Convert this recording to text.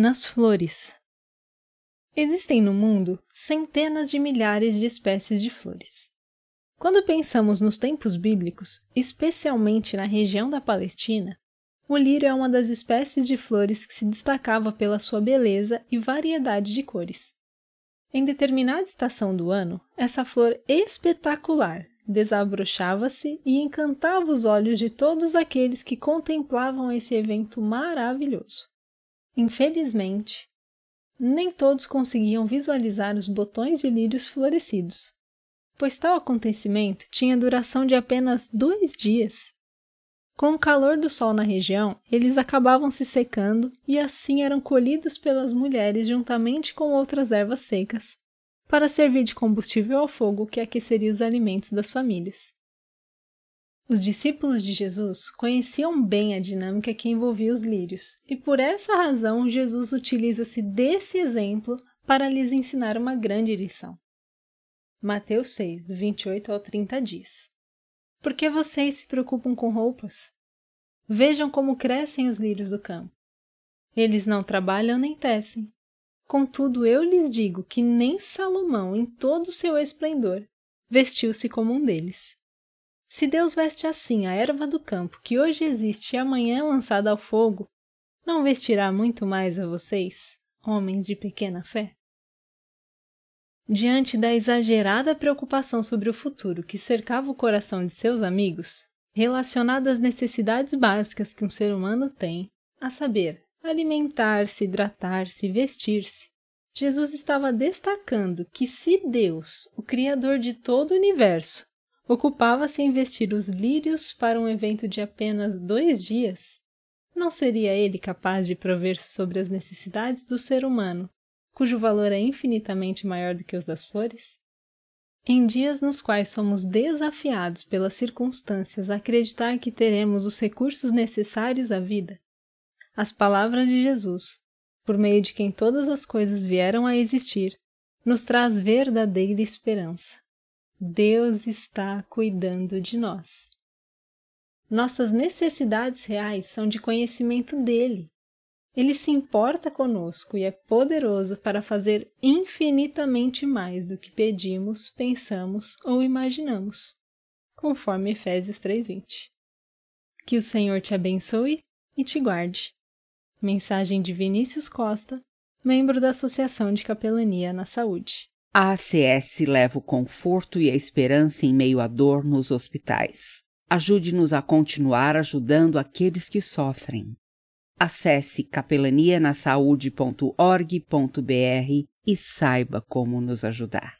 nas flores. Existem no mundo centenas de milhares de espécies de flores. Quando pensamos nos tempos bíblicos, especialmente na região da Palestina, o lírio é uma das espécies de flores que se destacava pela sua beleza e variedade de cores. Em determinada estação do ano, essa flor espetacular desabrochava-se e encantava os olhos de todos aqueles que contemplavam esse evento maravilhoso. Infelizmente, nem todos conseguiam visualizar os botões de lírios florescidos, pois tal acontecimento tinha duração de apenas dois dias. Com o calor do sol na região, eles acabavam se secando e assim eram colhidos pelas mulheres juntamente com outras ervas secas, para servir de combustível ao fogo que aqueceria os alimentos das famílias. Os discípulos de Jesus conheciam bem a dinâmica que envolvia os lírios, e por essa razão Jesus utiliza-se desse exemplo para lhes ensinar uma grande lição. Mateus 6, do 28 ao 30 diz: Por que vocês se preocupam com roupas? Vejam como crescem os lírios do campo. Eles não trabalham nem tecem. Contudo, eu lhes digo que nem Salomão, em todo o seu esplendor, vestiu-se como um deles. Se Deus veste assim a erva do campo, que hoje existe e amanhã é lançada ao fogo, não vestirá muito mais a vocês, homens de pequena fé? Diante da exagerada preocupação sobre o futuro que cercava o coração de seus amigos, relacionada às necessidades básicas que um ser humano tem, a saber, alimentar-se, hidratar-se, vestir-se, Jesus estava destacando que se Deus, o Criador de todo o universo, ocupava-se em vestir os lírios para um evento de apenas dois dias, não seria ele capaz de prover sobre as necessidades do ser humano, cujo valor é infinitamente maior do que os das flores? Em dias nos quais somos desafiados pelas circunstâncias a acreditar que teremos os recursos necessários à vida, as palavras de Jesus, por meio de quem todas as coisas vieram a existir, nos traz verdadeira esperança. Deus está cuidando de nós. Nossas necessidades reais são de conhecimento dele. Ele se importa conosco e é poderoso para fazer infinitamente mais do que pedimos, pensamos ou imaginamos, conforme Efésios 3:20. Que o Senhor te abençoe e te guarde. Mensagem de Vinícius Costa, membro da Associação de Capelania na Saúde. A ACS leva o conforto e a esperança em meio à dor nos hospitais. Ajude-nos a continuar ajudando aqueles que sofrem. Acesse capelanianasaude.org.br e saiba como nos ajudar.